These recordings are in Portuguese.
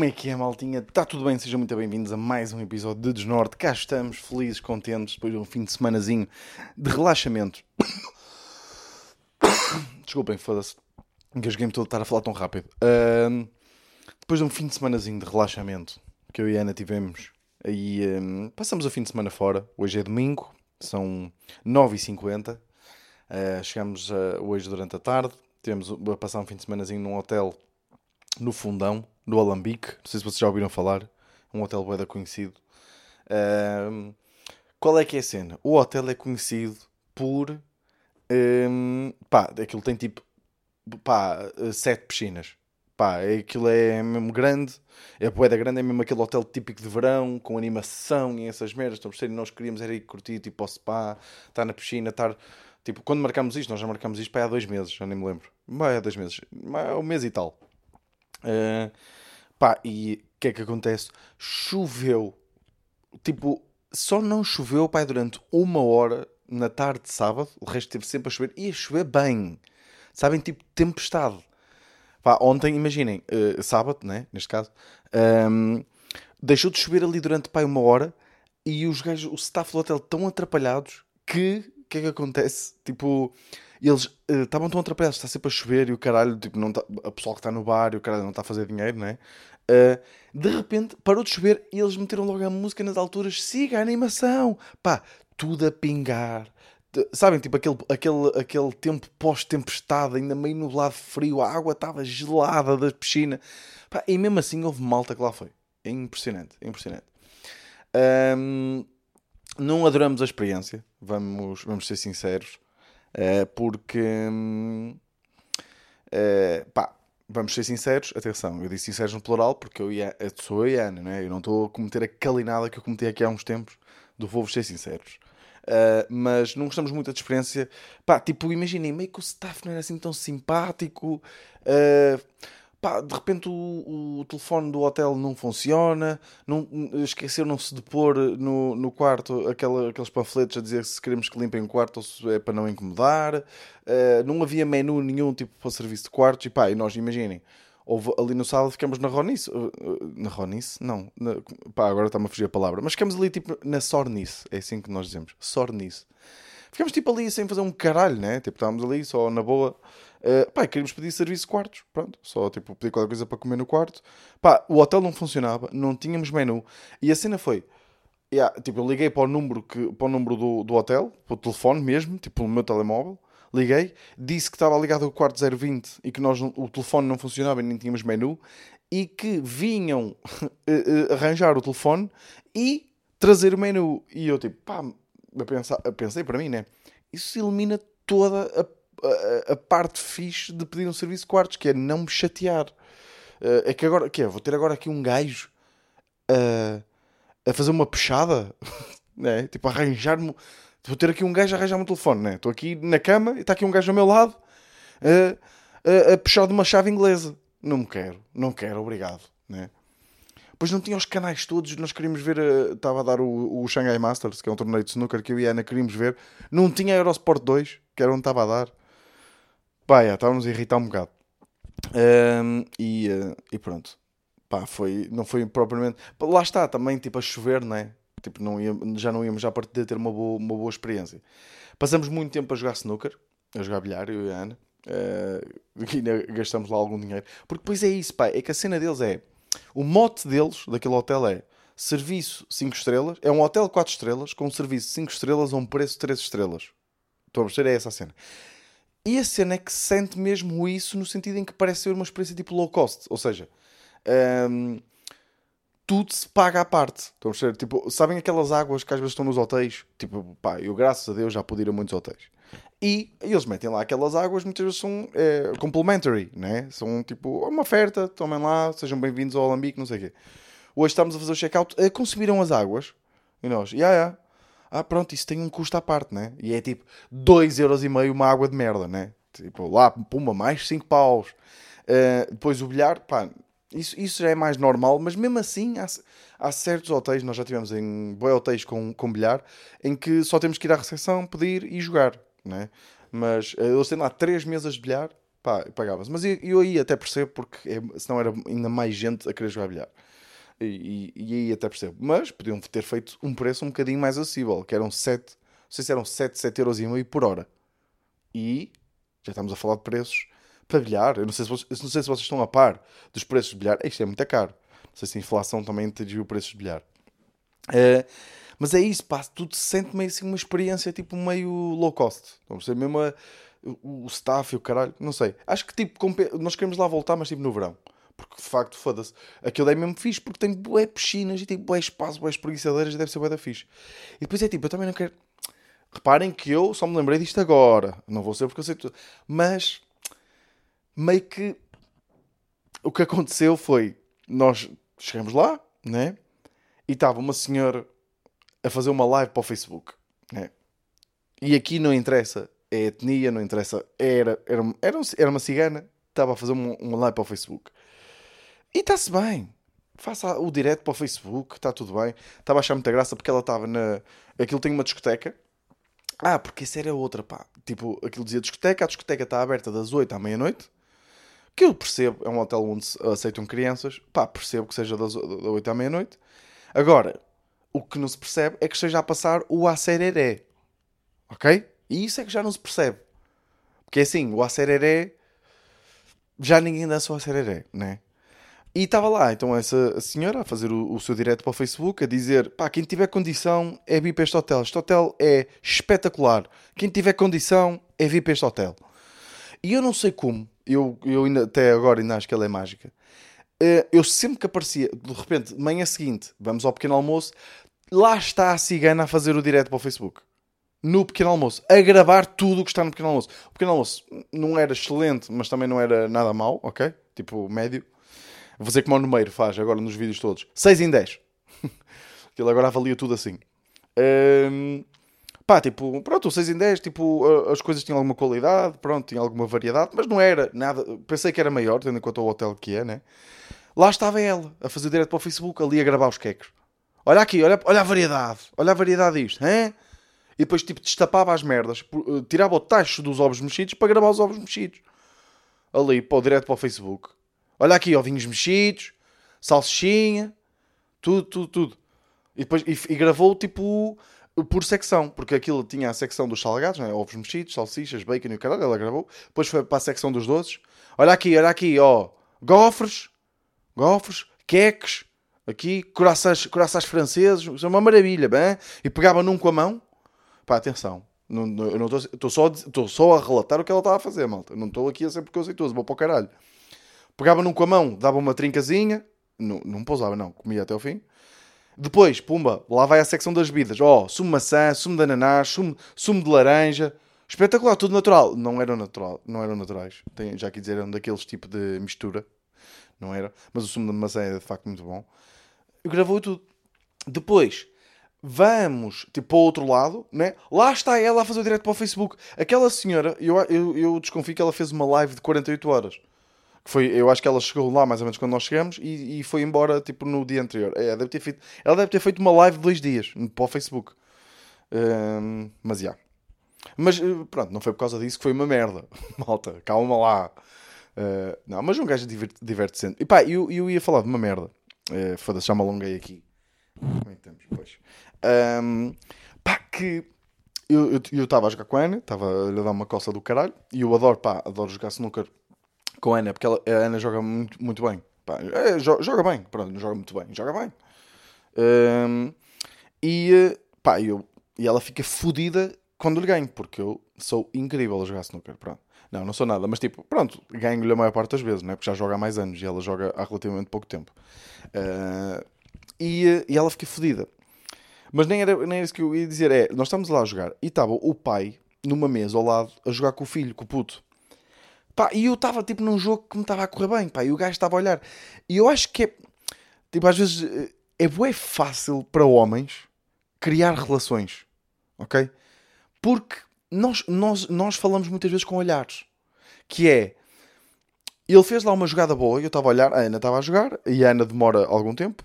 Como é que é, maltinha? Está tudo bem? Sejam muito bem-vindos a mais um episódio de Desnorte. Cá estamos, felizes, contentes, depois de um fim de semanazinho de relaxamento. Desculpem, foda-se. Engasguei-me todo estar a falar tão rápido. Ahm, depois de um fim de semanazinho de relaxamento que eu e a Ana tivemos, aí passamos o fim de semana fora. Hoje é domingo, são 9h50. Ah, chegamos ah, hoje durante a tarde. Temos a passar um fim de semanazinho num hotel no Fundão, no Alambique. Não sei se vocês já ouviram falar. Um hotel bué da conhecido. Qual é que é a cena? O hotel é conhecido por... ahm, pá, aquilo tem tipo... Pá, sete piscinas. Pá, aquilo é mesmo grande. É bué da grande. É mesmo aquele hotel típico de verão, com animação e essas merdas. Estão a nós queríamos era ir curtir, tipo, ao spa, estar na piscina, estar... Tipo, quando marcámos isto, nós já marcámos isto para há dois meses, já nem me lembro. Vai há dois meses. Um mês e tal. Uh, pá, e o que é que acontece? Choveu. Tipo, só não choveu, pai, durante uma hora na tarde de sábado. O resto teve sempre a chover. E a chover bem. Sabem, tipo, tempestade. Pá, ontem, imaginem, uh, sábado, né? Neste caso, um, deixou de chover ali durante, pai, uma hora. E os gajos, o staff do hotel, tão atrapalhados que que é que acontece? Tipo, eles eh, estavam tão atrapalhados, está sempre a chover e o caralho, tipo, não tá, a pessoal que está no bar e o caralho não está a fazer dinheiro, né? Eh, de repente parou de chover e eles meteram logo a música nas alturas, siga a animação, pá, tudo a pingar. Sabem, tipo, aquele, aquele, aquele tempo pós-tempestade, ainda meio nublado, frio, a água estava gelada da piscina, pá, e mesmo assim houve malta que lá foi. É impressionante, é impressionante. Ahm, não adoramos a experiência, vamos, vamos ser sinceros, eh, porque eh, pá, vamos ser sinceros, atenção, eu disse sinceros no plural porque eu e a, sou eu e a Ana, não é? Eu não estou a cometer a calinada que eu cometi aqui há uns tempos do vou-vos ser sinceros. Uh, mas não gostamos muito da experiência. Pá, tipo, imaginem, meio que o staff não era assim tão simpático. Uh, pá, de repente o, o telefone do hotel não funciona. Não, esqueceram-se de pôr no, no quarto aquela, aqueles panfletos a dizer se queremos que limpem o quarto ou se é para não incomodar. Uh, não havia menu nenhum tipo para serviço de quartos. E pá, e nós imaginem. Houve, ali no sábado ficamos na Ronice. uh, uh, Na Ronice? Não. Na- pá, agora está-me a fugir a palavra. Mas ficamos ali tipo na Sornice. É assim que nós dizemos. Sornice. Ficamos tipo ali sem fazer um caralho, né? Tipo, estávamos ali só na boa. Uh, pá, queríamos pedir serviço de quartos. Pronto. Só tipo pedir qualquer coisa para comer no quarto. Pá, o hotel não funcionava. Não tínhamos menu. E a cena foi. Yeah, tipo, eu liguei para o número, que, para o número do, do hotel, para o telefone mesmo, tipo, pelo meu telemóvel. Liguei, disse que estava ligado ao quarto 020 e que nós, o telefone não funcionava e nem tínhamos menu e que vinham eh, eh, arranjar o telefone e trazer o menu. E eu, tipo, pá, eu pensa- eu pensei para mim, né? Isso elimina toda a, a, parte fixe de pedir um serviço de quartos, que é não me chatear. Eh, é que agora, que é? Vou ter agora aqui um gajo a, a fazer uma pechada, né? Tipo, arranjar-me. Vou ter aqui um gajo a arranjar-me o telefone, né? Estou aqui na cama e está aqui um gajo ao meu lado a, a, a puxar de uma chave inglesa. Não me quero, não quero, obrigado, né? Pois não tinha os canais todos, nós queríamos ver, eh, estava a dar o, o Shanghai Masters, que é um torneio de snooker que eu e a Ana queríamos ver. Não tinha a Eurosport 2, que era onde estava a dar. Pá, já, estávamos a irritar um bocado. Ahm, e, eh, e pronto. Pá, foi, não foi propriamente. Lá está, também, tipo, a chover, não é? Tipo, não ia, já não íamos já partir de ter uma boa, uma boa experiência. Passamos muito tempo a jogar snooker, a jogar bilhar, eu e a Ana. Eh, e ainda gastamos lá algum dinheiro. Porque depois é isso, pá, é que a cena deles é. O mote deles, daquele hotel, é serviço 5 estrelas. É um hotel 4 estrelas, com um serviço 5 estrelas a um preço de 3 estrelas. Estou a perceber? É essa a cena. E a cena é que sente mesmo isso no sentido em que parece ser uma experiência tipo low cost. Ou seja, hum, tudo se paga à parte. Estão a perceber? Tipo, sabem aquelas águas que às vezes estão nos hotéis? Tipo, pá, eu graças a Deus já pude ir a muitos hotéis. E eles metem lá aquelas águas, muitas vezes são é, complementary, né? São tipo uma oferta, tomem lá, sejam bem-vindos ao Alambique, não sei o quê. Hoje estamos a fazer o check-out, eh, consumiram as águas e nós, já, já. Ah, pronto, isso tem um custo à parte, né? E é tipo 2,5€ uma água de merda, né? Tipo, lá, pumba, mais 5 paus. Eh, depois o bilhar, pá, isso, isso já é mais normal, mas mesmo assim há, há certos hotéis, nós já tivemos em boi hotéis com, com bilhar, em que só temos que ir à recepção, pedir e jogar, né? Mas eh, eles têm lá três mesas de bilhar pá, pagava-se. Mas eu, eu aí até percebo, porque é, senão era ainda mais gente a querer jogar bilhar. E, e, aí até percebo. Mas podiam ter feito um preço um bocadinho mais acessível, que eram 7, não sei se eram 7, 7 euros e meio por hora. E já estamos a falar de preços para bilhar. Eu não sei se vocês, não sei se vocês estão a par dos preços de bilhar. Isto é muito caro. Não sei se a inflação também atingiu o preço de bilhar. Uh, mas é isso, pá, tu te sentes meio assim uma experiência tipo meio low cost. Vamos ser mesmo a, o, o staff e o caralho, não sei. Acho que tipo, nós queremos lá voltar, mas tipo no verão. Porque de facto, foda-se, aquilo é mesmo fixe porque tem bué piscinas e tem bué espaço, bué espreguiçadeiras e deve ser bué da fixe. E depois é tipo, eu também não quero. Reparem que eu só me lembrei disto agora. Não vou ser porque eu sei tudo. Mas meio que o que aconteceu foi nós chegamos lá, né? E estava uma senhora a fazer uma live para o Facebook. Né? E aqui não interessa a etnia, não interessa. Era, era, era, era uma cigana, estava a fazer uma, uma live para o Facebook. E está-se bem. Faça o direto para o Facebook, está tudo bem. Estava a achar muita graça porque ela estava na. Aquilo tem uma discoteca. Ah, porque isso era outra, pá. Tipo, aquilo dizia discoteca, a discoteca está aberta das 8 à meia-noite. Que eu percebo, é um hotel onde aceitam crianças. Pá, percebo que seja das 8 à meia-noite. Agora, o que não se percebe é que esteja a passar o acereré. Ok? E isso é que já não se percebe. Porque é assim, o acereré. Já ninguém dança o acereré, né? E estava lá, então, essa senhora a fazer o, o, seu direto para o Facebook, a dizer: pá, quem tiver condição é para este hotel. Este hotel é espetacular. Quem tiver condição é para este hotel. E eu não sei como, eu, eu ainda, até agora ainda acho que ela é mágica. Eh, eu sempre que aparecia, de repente, manhã seguinte, vamos ao pequeno almoço, lá está a cigana a fazer o direto para o Facebook. No pequeno almoço, a gravar tudo o que está no pequeno almoço. O pequeno almoço não era excelente, mas também não era nada mau, ok? Tipo, médio. Vou fazer como o número faz agora nos vídeos todos. 6 em 10. Ele agora avalia tudo assim. Um, pá, tipo, pronto, o 6 em 10, tipo, as coisas tinham alguma qualidade, pronto, tinha alguma variedade, mas não era nada. Pensei que era maior, tendo em conta o hotel que é, né? Lá estava ela, a fazer direto para o Facebook, ali a gravar os queques. Olha aqui, olha, olha a variedade, olha a variedade disto, hein? E depois, tipo, destapava as merdas, eh, tirava o tacho dos ovos mexidos para gravar os ovos mexidos. Ali, o direto para o Facebook. Olha aqui, ovinhos mexidos, salsichinha, tudo, tudo, tudo. E depois e, e, gravou tipo por secção, porque aquilo tinha a secção dos salgados, né? ovos mexidos, salsichas, bacon e o caralho, ela gravou. Depois foi para a secção dos doces. Olha aqui, olha aqui, ó, gofres, gofres, queques, aqui, corações, corações franceses, isso é uma maravilha, bem? E pegava num com a mão. Pá, atenção, não, estou só, só a relatar o que ela estava a fazer, malta. Não estou aqui a ser preconceituoso, vou para o caralho. Pegava num com a mão, dava uma trincazinha, não, não pousava, não, comia até o fim. Depois, pumba, lá vai a secção das bebidas. Ó, oh, sumo de maçã, sumo de ananás, sumo, sumo de laranja. Espetacular, tudo natural. Não eram natural, não eram naturais. Tem, já aqui dizer, eram daqueles tipo de mistura. Não era. Mas o sumo de maçã é de facto muito bom. Eu gravou tudo. Depois, vamos tipo para o outro lado, né? Lá está ela a fazer o direto para o Facebook. Aquela senhora, eu, eu, eu desconfio que ela fez uma live de 48 horas. Foi, eu acho que ela chegou lá mais ou menos quando nós chegamos e, e foi embora tipo no dia anterior. É, deve ter feito, ela deve ter feito uma live de dois dias para o Facebook. Um, mas já. Yeah. Mas eh, pronto, não foi por causa disso que foi uma merda. Malta, calma lá. Uh, não, mas um gajo diverte sempre. E pá, eu, eu ia falar de uma merda. Uh, Foda-se, já me alonguei aqui. Como é que estamos? Pois. Um, pá, que eu estava a jogar com a Ana, estava a lhe dar uma coça do caralho. E eu adoro, pá, adoro jogar snooker com a Ana, porque ela, a Ana joga muito, muito bem. Pá, é, joga, bem, pronto, joga muito bem, joga bem. Um, e, pá, eu, e ela fica fodida quando lhe ganho, porque eu sou incrível a jogar snooker, pronto. Não, não sou nada, mas tipo, pronto, ganho-lhe a maior parte das vezes, não é? Porque já joga há mais anos e ela joga há relativamente pouco tempo. Uh, e, e ela fica fodida. Mas nem era, nem era isso que eu ia dizer, é, nós estamos lá a jogar e estava o pai numa mesa ao lado a jogar com o filho, com o puto. Pá, e eu estava tipo num jogo que me estava a correr bem, pá, e o gajo estava a olhar. E eu acho que é, tipo, às vezes é bué fácil para homens criar relações, ok? Porque nós, nós, nós falamos muitas vezes com olhares, que é, ele fez lá uma jogada boa, eu estava a olhar, a Ana estava a jogar, e a Ana demora algum tempo,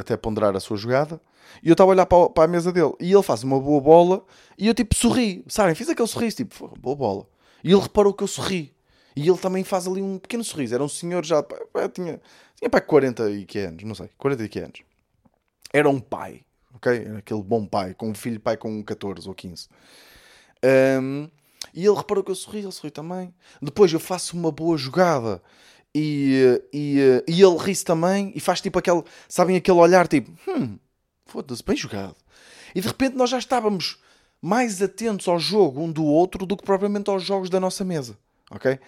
até ponderar a sua jogada, e eu estava a olhar para, para a mesa dele, e ele faz uma boa bola, e eu tipo sorri, sabem, fiz aquele sorriso, tipo, boa bola. E ele reparou que eu sorri. E ele também faz ali um pequeno sorriso. Era um senhor já. Tinha, tinha pá, 40 e que anos, não sei, 40 e que anos. Era um pai, ok? Era aquele bom pai, com um filho pai com 14 ou 15. Um, e ele reparou que eu sorri, ele sorri também. Depois eu faço uma boa jogada e, e, e ele ri-se também e faz tipo aquele, sabem, aquele olhar tipo, hum, foda-se, bem jogado. E de repente nós já estávamos mais atentos ao jogo um do outro do que propriamente aos jogos da nossa mesa, ok?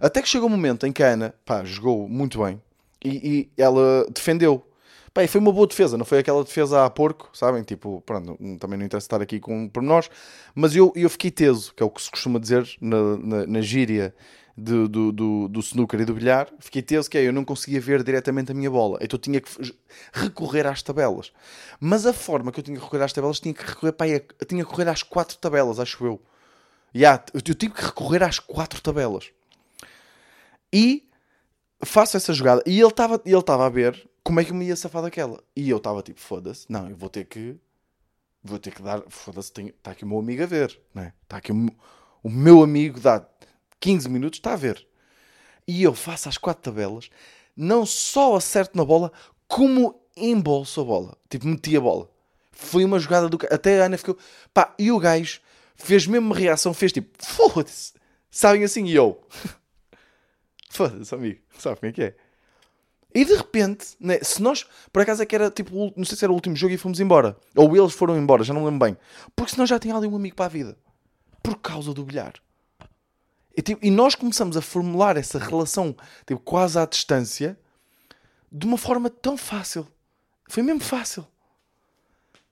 Até que chegou o um momento em que a Ana, pá, jogou muito bem e, e ela defendeu. Pá, e foi uma boa defesa, não foi aquela defesa a porco, sabem? Tipo, pronto, também não interessa estar aqui com pormenores, mas eu, eu fiquei teso, que é o que se costuma dizer na, na, na gíria do, do, do, do snooker e do bilhar, fiquei teso que é, eu não conseguia ver diretamente a minha bola, então eu tinha que recorrer às tabelas. Mas a forma que eu tinha que recorrer às tabelas tinha que recorrer para aí, tinha que recorrer às quatro tabelas, acho eu. Yeah, eu tive que recorrer às quatro tabelas. E faço essa jogada. E ele estava ele a ver como é que eu me ia safar daquela. E eu estava tipo, foda-se, não, eu vou ter que. Vou ter que dar. Foda-se, está aqui o meu amigo a ver, né? Está aqui o, o meu amigo dá 15 minutos, está a ver. E eu faço as quatro tabelas, não só acerto na bola, como embolso a bola. Tipo, meti a bola. Foi uma jogada do. Até a Ana ficou. Pá, e o gajo fez mesmo uma reação, fez tipo, foda-se. Sabem assim, e eu. foda-se, amigo. Sabe como é que é? E de repente, né, se nós, por acaso é que era tipo, não sei se era o último jogo e fomos embora. Ou eles foram embora, já não lembro bem. Porque senão já tinha ali um amigo para a vida. Por causa do bilhar. E, tipo, e nós começamos a formular essa relação tipo, quase à distância de uma forma tão fácil. Foi mesmo fácil.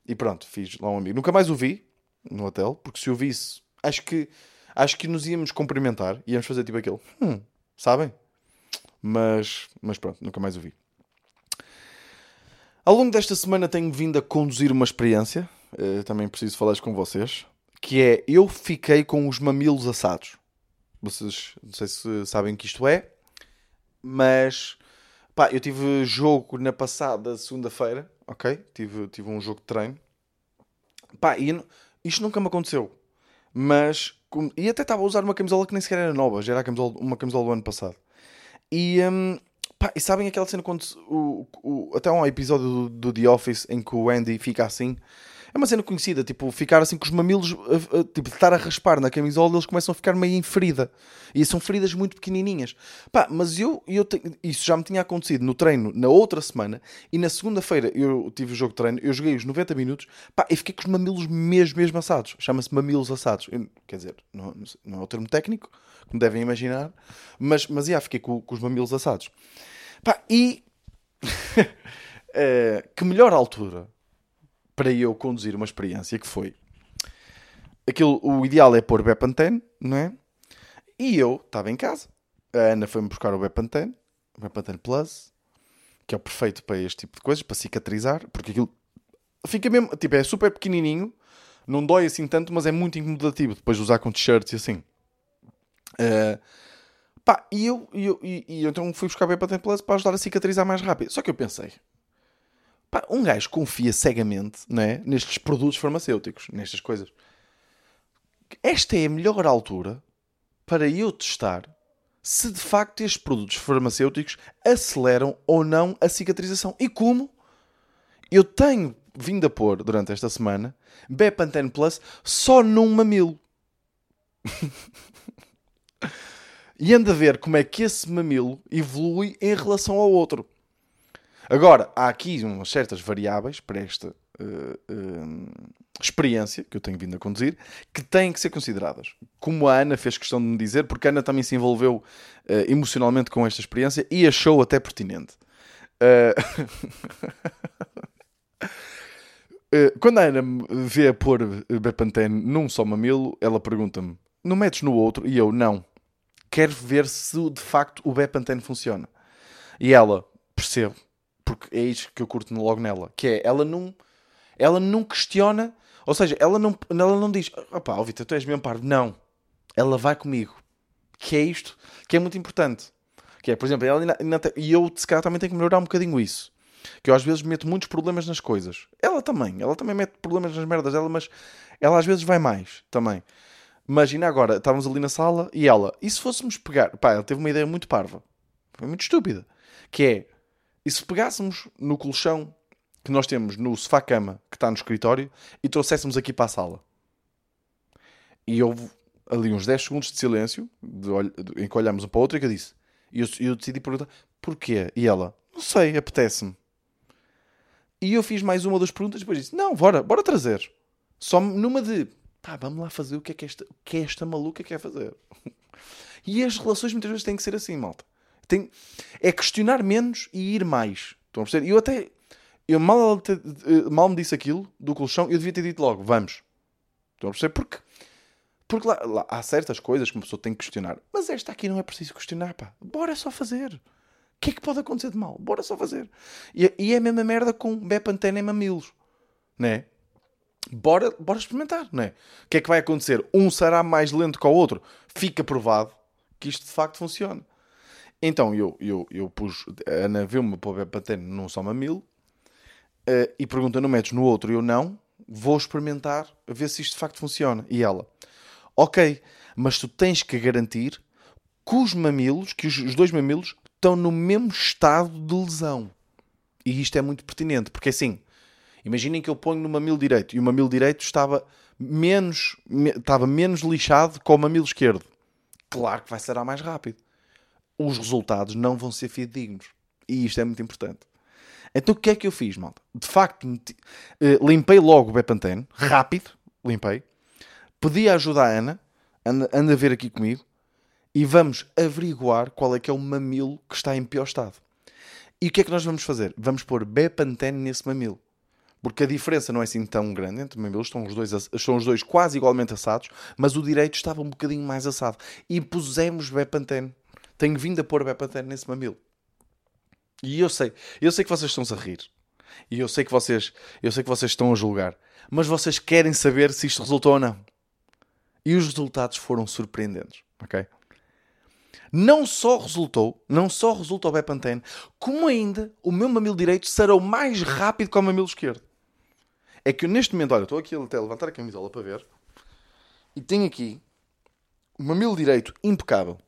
E pronto, fiz lá um amigo. Nunca mais o vi no hotel, porque se o visse, acho que, acho que nos íamos cumprimentar, íamos fazer tipo aquele, hum, sabem? Mas, mas pronto, nunca mais o vi. Ao longo desta semana tenho vindo a conduzir uma experiência, uh, também preciso falar com vocês, que é eu fiquei com os mamilos assados. Vocês não sei se sabem que isto é, mas pá, eu tive jogo na passada segunda-feira, ok? Tive, tive um jogo de treino. Pá, e isto nunca me aconteceu. Mas, e até estava a usar uma camisola que nem sequer era nova, já era camisola, uma camisola do ano passado. E, um, pá, e sabem aquela cena quando o, o, até um episódio do, do The Office em que o Andy fica assim é uma cena conhecida, tipo, ficar assim com os mamilos, tipo, estar a raspar na camisola, eles começam a ficar meio em ferida. E são feridas muito pequenininhas. Pá, mas eu, eu te... isso já me tinha acontecido no treino na outra semana e na segunda-feira eu tive o jogo de treino, eu joguei os 90 minutos, pá, e fiquei com os mamilos mesmo, mesmo assados. Chama-se mamilos assados. Eu, quer dizer, não, não, é o termo técnico, como devem imaginar, mas, mas já, fiquei com, com os mamilos assados. Pá, e. uh, que melhor altura para eu conduzir uma experiência que foi aquilo, o ideal é pôr Bepantene, não é? E eu estava em casa. A Ana foi-me buscar o Bepantene, o Bepantene Plus, que é o perfeito para este tipo de coisas, para cicatrizar, porque aquilo fica mesmo, tipo, é super pequenininho, não dói assim tanto, mas é muito incomodativo depois de usar com t-shirts e assim. Uh, pá, e eu, e eu, e, e então fui buscar o Bepantene Plus para ajudar a cicatrizar mais rápido. Só que eu pensei, Pá, um gajo confia cegamente é, nestes produtos farmacêuticos, nestas coisas. Esta é a melhor altura para eu testar se de facto estes produtos farmacêuticos aceleram ou não a cicatrização. E como? Eu tenho vindo a pôr durante esta semana Bepantene Plus só num mamilo. e anda a ver como é que esse mamilo evolui em relação ao outro. Agora, há aqui umas certas variáveis para esta uh, uh, experiência que eu tenho vindo a conduzir que têm que ser consideradas. Como a Ana fez questão de me dizer, porque a Ana também se envolveu uh, emocionalmente com esta experiência e achou até pertinente. quando a Ana me vê a pôr Bepantene num só mamilo, ela pergunta-me: não metes no outro? E eu, não. Quero ver se de facto o Bepantene funciona. E ela, percebo, porque é isto que eu curto logo nela, que é, ela não, ela não questiona, ou seja, ela não, ela não diz, opá, oh, Vitor, tu és mesmo parvo. Não. Ela vai comigo. Que é isto, que é muito importante. Que é, por exemplo, ela ainda, ainda e eu, se calhar, também tenho que melhorar um bocadinho isso. Que eu às vezes meto muitos problemas nas coisas. Ela também, ela também mete problemas nas merdas dela, mas ela às vezes vai mais também. Imagina agora, estávamos ali na sala e ela, e se fôssemos pegar, pá, ela teve uma ideia muito parva, foi muito estúpida, que é, e se pegássemos no colchão que nós temos no sofá-cama que está no escritório e trouxéssemos aqui para a sala? E houve ali uns 10 segundos de silêncio, de, de, em que olhámos um para o outro, e que eu disse, e eu, eu decidi perguntar, porquê? E ela, não sei, apetece-me. E eu fiz mais uma ou duas perguntas e depois disse, não, bora, bora trazer. Só numa de, pá, vamos lá fazer o que é que esta, o que é esta maluca quer fazer. e as relações muitas vezes têm que ser assim, malta. Tem, é questionar menos e ir mais. Estão a perceber? Eu até, eu mal, mal me disse aquilo do colchão, eu devia ter dito logo, vamos. Estão a perceber? Porque porque lá, lá, há certas coisas que uma pessoa tem que questionar. Mas esta aqui não é preciso questionar, pá. Bora só fazer. O que é que pode acontecer de mal? Bora só fazer. E, e é a mesma merda com Bepantene e mamilos. Né? Bora, bora experimentar, né? O que é que vai acontecer? Um será mais lento que o outro. Fica provado que isto de facto funciona. Então eu, eu, eu pus. A Ana viu-me para Bepantene num só mamilo uh, e pergunta: não metes no outro? Eu não. Vou experimentar ver se isto de facto funciona. E ela Ok, mas tu tens que garantir que os mamilos, que os, os dois mamilos estão no mesmo estado de lesão. E isto é muito pertinente, porque assim, imaginem que eu ponho no mamilo direito e o mamilo direito estava menos, me, estava menos lixado que o mamilo esquerdo. Claro que vai ser mais rápido. Os resultados não vão ser fidedignos. E isto é muito importante. Então o que é que eu fiz, malta? De facto, uh, limpei logo o Bepantene, rápido, limpei pedi ajuda à Ana, anda, anda a ver aqui comigo, e vamos averiguar qual é que é o mamilo que está em pior estado. E o que é que nós vamos fazer? Vamos pôr Bepantene nesse mamilo. Porque a diferença não é assim tão grande entre mamilos, estão os dois, estão os dois quase igualmente assados, mas o direito estava um bocadinho mais assado. E pusemos Bepantene. Tenho vindo a pôr Bepantene nesse mamilo. E eu sei, eu sei que vocês estão-se a rir. E eu sei que vocês, eu sei que vocês estão a julgar. Mas vocês querem saber se isto resultou ou não. E os resultados foram surpreendentes, ok? Não só resultou, não só resultou o Bepantene, como ainda o meu mamilo direito será o mais rápido que o mamilo esquerdo. É que eu neste momento, olha, estou aqui até a levantar a camisola para ver, e tenho aqui o mamilo direito impecável.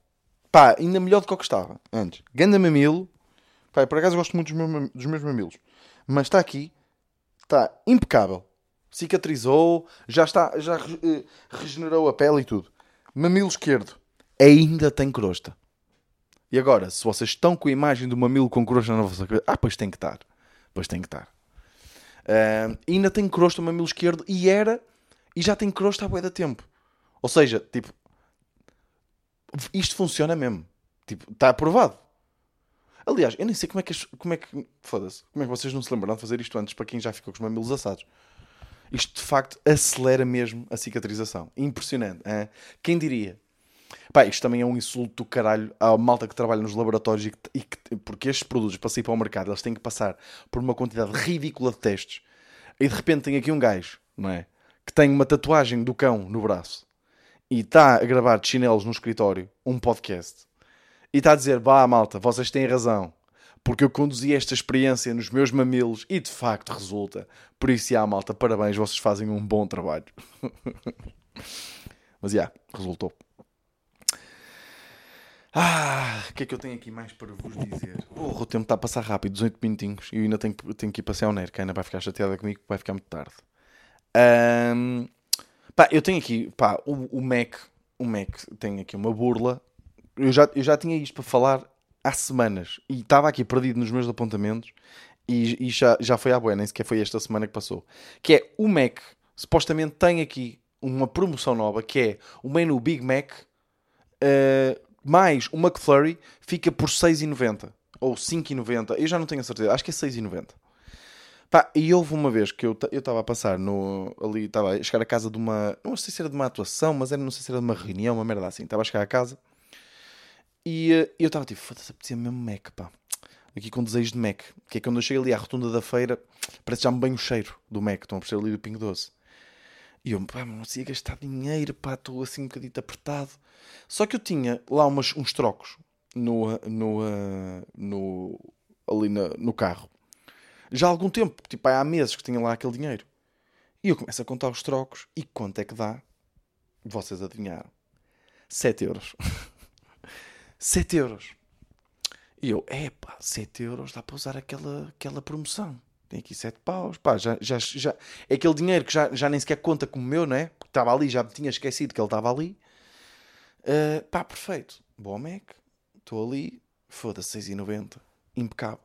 Pá, ainda melhor do que o que estava antes. Ganda mamilo. Pá, por acaso gosto muito dos meus, dos meus mamilos. Mas está aqui, está impecável cicatrizou, já está, já uh, regenerou a pele e tudo. Mamilo esquerdo ainda tem crosta. E agora, se vocês estão com a imagem do mamilo com crosta na vossa cabeça, ah, pois tem que estar. Pois tem que estar. Uh, ainda tem crosta o mamilo esquerdo e era, e já tem crosta há bué da tempo. Ou seja, tipo, isto funciona mesmo. Tipo, está aprovado. Aliás, eu nem sei como é que. Como é que foda-se. Como é que vocês não se lembraram de fazer isto antes para quem já ficou com os mamilos assados? Isto de facto acelera mesmo a cicatrização. Impressionante. Hein? Quem diria? Pá, isto também é um insulto do caralho à malta que trabalha nos laboratórios e que, e que, porque estes produtos para sair para o mercado eles têm que passar por uma quantidade ridícula de testes e de repente tem aqui um gajo, não é? Que tem uma tatuagem do cão no braço e está a gravar de chinelos no escritório um podcast e está a dizer: Bah, malta, vocês têm razão porque eu conduzi esta experiência nos meus mamilos e de facto resulta. Por isso, já, malta, parabéns, vocês fazem um bom trabalho. Mas, já, resultou. Ah, o que é que eu tenho aqui mais para vos dizer? O tempo está a passar rápido, 18 minutinhos, e eu ainda tenho, tenho que ir passear o Nero, que a Ana vai ficar chateada comigo, vai ficar muito tarde. Um, pá, eu tenho aqui, pá, o, o Mac, o Mac tem aqui uma burla. Eu já, eu já tinha isto para falar há semanas e estava aqui perdido nos meus apontamentos e, e já, já foi à boa, nem sequer foi esta semana que passou. Que é o Mac, supostamente tem aqui uma promoção nova que é o menu Big Mac uh, mais o McFlurry fica por 6,90 ou 5,90. Eu já não tenho a certeza, acho que é 6,90. Pá, e houve uma vez que eu estava a passar no, ali, estava a chegar a casa de uma, não sei se era de uma atuação, mas era, não sei se era de uma reunião, uma merda assim. Estava a chegar a casa e uh, eu estava tipo, foda-se, apetecia mesmo Mac, pá. Aqui com desejo de Mac. Que é quando eu chego ali à rotunda da feira, parece já-me bem o cheiro do Mac. Estão a perceber ali do Pingo Doce. E eu, pá, não sei gastar dinheiro, pá, estou assim um bocadinho apertado. Só que eu tinha lá umas, uns trocos no, no, uh, no, ali na, no carro. Já há algum tempo, tipo, há meses que tinha lá aquele dinheiro. E eu começo a contar os trocos e quanto é que dá Vocês adivinharam. 7 euros. 7 euros. E eu, epá, 7 euros dá para usar aquela, aquela promoção. Tem aqui 7 paus. Pá, já, já, já, é aquele dinheiro que já, já nem sequer conta como meu, não é? Porque estava ali, já me tinha esquecido que ele estava ali. Uh, pá, perfeito. Bom Mac. Estou ali. Foda-se, 6,90. Impecável.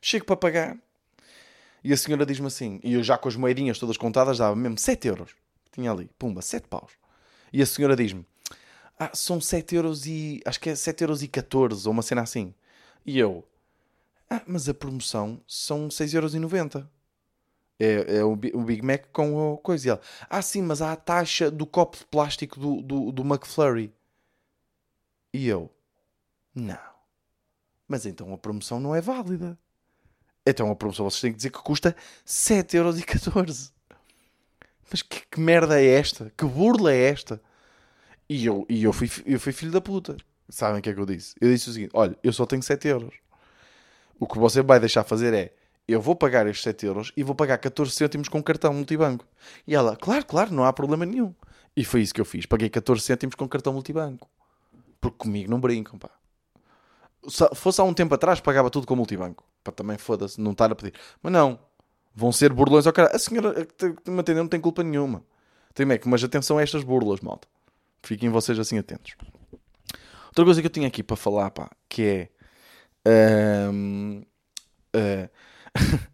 Chego para pagar. E a senhora diz-me assim, e eu já com as moedinhas todas contadas dava mesmo 7 euros. Tinha ali, pumba, 7 paus. E a senhora diz-me, ah, são 7 euros e. Acho que é 7 euros e 14, ou uma cena assim. E eu, ah, mas a promoção são 6,90€. É, é o, o Big Mac com a coisa. E ela, ah, sim, mas há a taxa do copo de plástico do, do, do McFlurry. E eu, não. Mas então a promoção não é válida. Então a promoção vocês têm que dizer que custa 7,14€. Mas que, que, merda é esta? Que burla é esta? E eu, e eu, fui, eu fui filho da puta. Sabem o que é que eu disse? Eu disse o seguinte: olha, eu só tenho 7 euros. O que você vai deixar fazer é: eu vou pagar estes 7 euros e vou pagar 14 cêntimos com cartão multibanco. E ela, claro, claro, não há problema nenhum. E foi isso que eu fiz. Paguei 14 cêntimos com cartão multibanco. Porque comigo não brincam, pá. Se fosse há um tempo atrás, pagava tudo com multibanco. Para também foda-se, não estar a pedir. Mas não. Vão ser burlões ao cara. A senhora que me atendeu não tem culpa nenhuma. Tem meio que, mas atenção a estas burlas, malta. Fiquem vocês assim atentos. Outra coisa que eu tinha aqui para falar, pá, que é. Um, uh,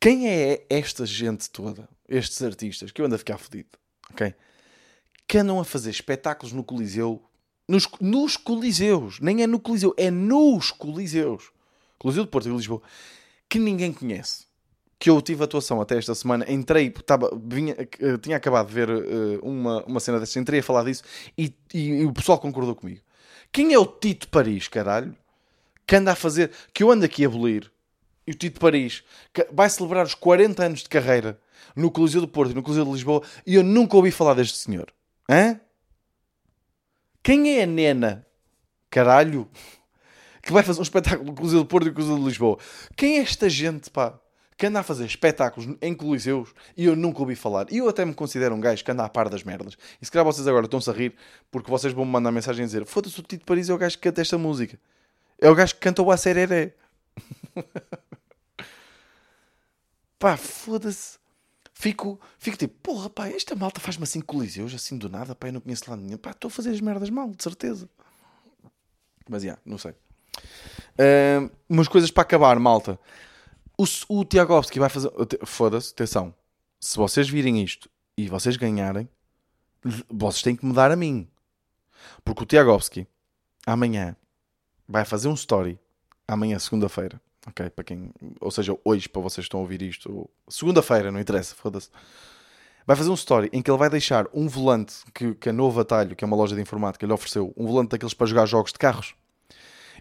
quem é esta gente toda, estes artistas, que eu ando a ficar fodido, ok? Que andam a fazer espetáculos no Coliseu, nos, nos Coliseus, nem é no Coliseu, é nos Coliseus, Coliseu de Porto e Lisboa, que ninguém conhece. Que eu tive atuação até esta semana, entrei, tava, vinha, eh, tinha acabado de ver uh, uma, uma cena dessas, entrei a falar disso e, e, e o pessoal concordou comigo. Quem é o Tito Paris, caralho? Que anda a fazer. Que eu ando aqui a abolir. E o Tito Paris vai celebrar os 40 anos de carreira no Coliseu do Porto e no Coliseu de Lisboa e eu nunca ouvi falar deste senhor. Hã? Quem é a Nena? Caralho. Que vai fazer um espetáculo no Coliseu do Porto e no Coliseu de Lisboa. Quem é esta gente, pá? que anda a fazer espetáculos em coliseus e eu nunca ouvi falar. E eu até me considero um gajo que anda a par das merdas. E se calhar vocês agora estão-se a rir porque vocês vão me mandar mensagem a dizer foda-se o Tito Paris é o gajo que canta esta música. É o gajo que canta o Acereré. pá, foda-se. Fico, fico tipo, porra, pá, esta malta faz-me assim coliseus, assim do nada, pá, eu não conheço lá nenhum. Pá, estou a fazer as merdas mal, de certeza. Mas, já, yeah, não sei. Uh, umas coisas para acabar, malta. O, o Tiagovski vai fazer. Foda-se, atenção. Se vocês virem isto e vocês ganharem, vocês têm que me dar a mim. Porque o Tiagovski amanhã vai fazer um story. Amanhã, segunda-feira. Ok? Para quem. Ou seja, hoje, para vocês que estão a ouvir isto. Segunda-feira, não interessa, foda-se. Vai fazer um story em que ele vai deixar um volante que, que a Novo Atalho, que é uma loja de informática, lhe ofereceu. Um volante daqueles para jogar jogos de carros.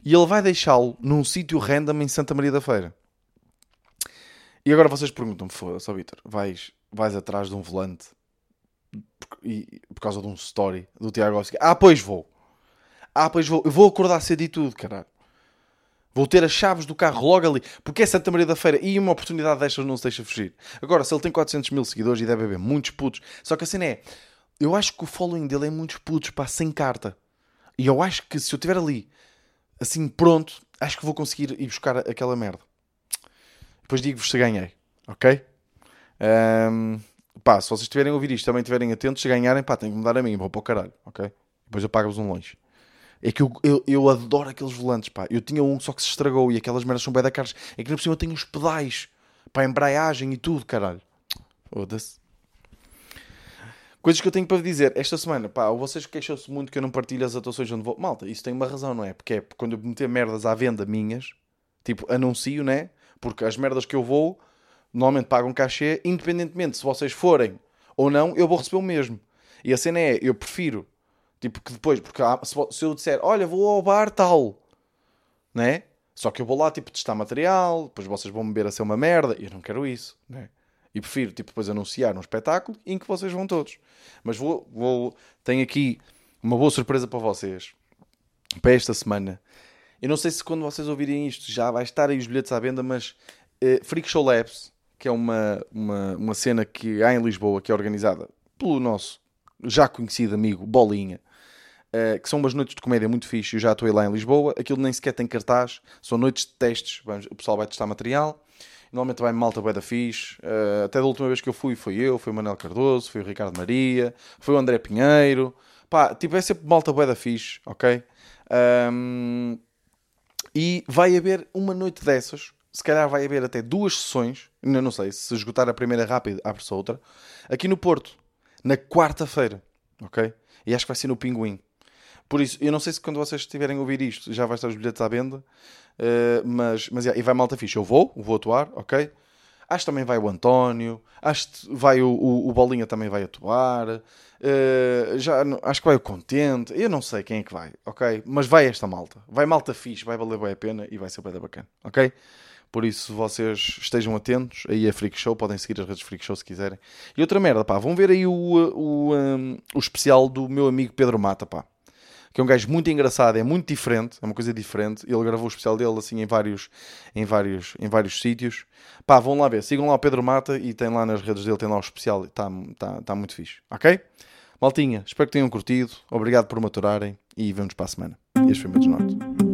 E ele vai deixá-lo num sítio random em Santa Maria da Feira. E agora vocês perguntam-me, foda-se, Vitor, vais, vais atrás de um volante por, e, por causa de um story do Tiago Ah, pois vou. Ah, pois vou. Eu vou acordar cedo e tudo, caralho. Vou ter as chaves do carro logo ali. Porque é Santa Maria da Feira e uma oportunidade destas não se deixa fugir. Agora, se ele tem 400 mil seguidores e deve haver muitos putos. Só que a cena é... Eu acho que o following dele é muitos putos, pá, sem carta. E eu acho que se eu estiver ali, assim, pronto, acho que vou conseguir ir buscar aquela merda. Depois digo-vos se ganhei, ok? Um, pá, se vocês estiverem a ouvir isto também estiverem atentos, se ganharem, pá, tem que me dar a mim, vou para o caralho, ok? Depois eu pago-vos um lanche. É que eu, eu, eu, adoro aqueles volantes, pá. Eu tinha um só que se estragou e aquelas merdas são bem da caras. É que na por cima eu tenho os pedais para embreagem e tudo, caralho. Foda-se. Coisas que eu tenho para dizer. Esta semana, pá, vocês queixam-se muito que eu não partilho as atuações onde vou. Malta, isso tem uma razão, não é? Porque é quando eu meter merdas à venda minhas, tipo, anuncio, né? Porque as merdas que eu vou, normalmente pagam cachê, independentemente se vocês forem ou não, eu vou receber o mesmo. E a cena é, eu prefiro, tipo, que depois, porque se eu disser, olha, vou ao bar tal, né? Só que eu vou lá, tipo, testar material, depois vocês vão me ver a ser uma merda, eu não quero isso, né? E prefiro, tipo, depois anunciar um espetáculo em que vocês vão todos. Mas vou, vou, tenho aqui uma boa surpresa para vocês, para esta semana. Eu não sei se quando vocês ouvirem isto já vai estar aí os bilhetes à venda, mas uh, Freak Show Labs, que é uma, uma, uma cena que há em Lisboa, que é organizada pelo nosso já conhecido amigo Bolinha, uh, que são umas noites de comédia muito fixe. Eu já estou lá em Lisboa, aquilo nem sequer tem cartaz, são noites de testes. Vamos, o pessoal vai testar material. Normalmente vai malta bué da fixe. Uh, até da última vez que eu fui, foi eu, foi o Manuel Cardoso, foi o Ricardo Maria, foi o André Pinheiro. Pá, tipo, é sempre malta bué da fixe, ok? Um, e vai haver uma noite dessas, se calhar vai haver até duas sessões, ainda não sei, se esgotar a primeira rápido, abre-se outra, aqui no Porto, na quarta-feira, ok? E acho que vai ser no Pinguim. Por isso, eu não sei se quando vocês estiverem a ouvir isto já vai estar os bilhetes à venda, uh, mas, mas yeah, e vai malta fixe. Eu vou, vou atuar, ok? Acho que também vai o António, acho que vai o, o, o Bolinha também vai atuar, uh, já, acho que vai o Contente, eu não sei quem é que vai, ok? Mas vai esta malta, vai malta fixe, vai valer bem a pena e vai ser bem bacana, ok? Por isso, vocês estejam atentos aí a Freak Show, podem seguir as redes Freak Show se quiserem. E outra merda, pá, vão ver aí o, o, um, o especial do meu amigo Pedro Mata, pá que é um gajo muito engraçado, é muito diferente, é uma coisa diferente. Ele gravou o especial dele assim em vários, em vários, em vários sítios. Pá, vão lá ver, sigam lá o Pedro Mata e tem lá nas redes dele, tem lá o especial, está tá, tá muito fixe, ok? Maltinha, espero que tenham curtido, obrigado por maturarem e vemos para a semana. Este foi o meu desnorte.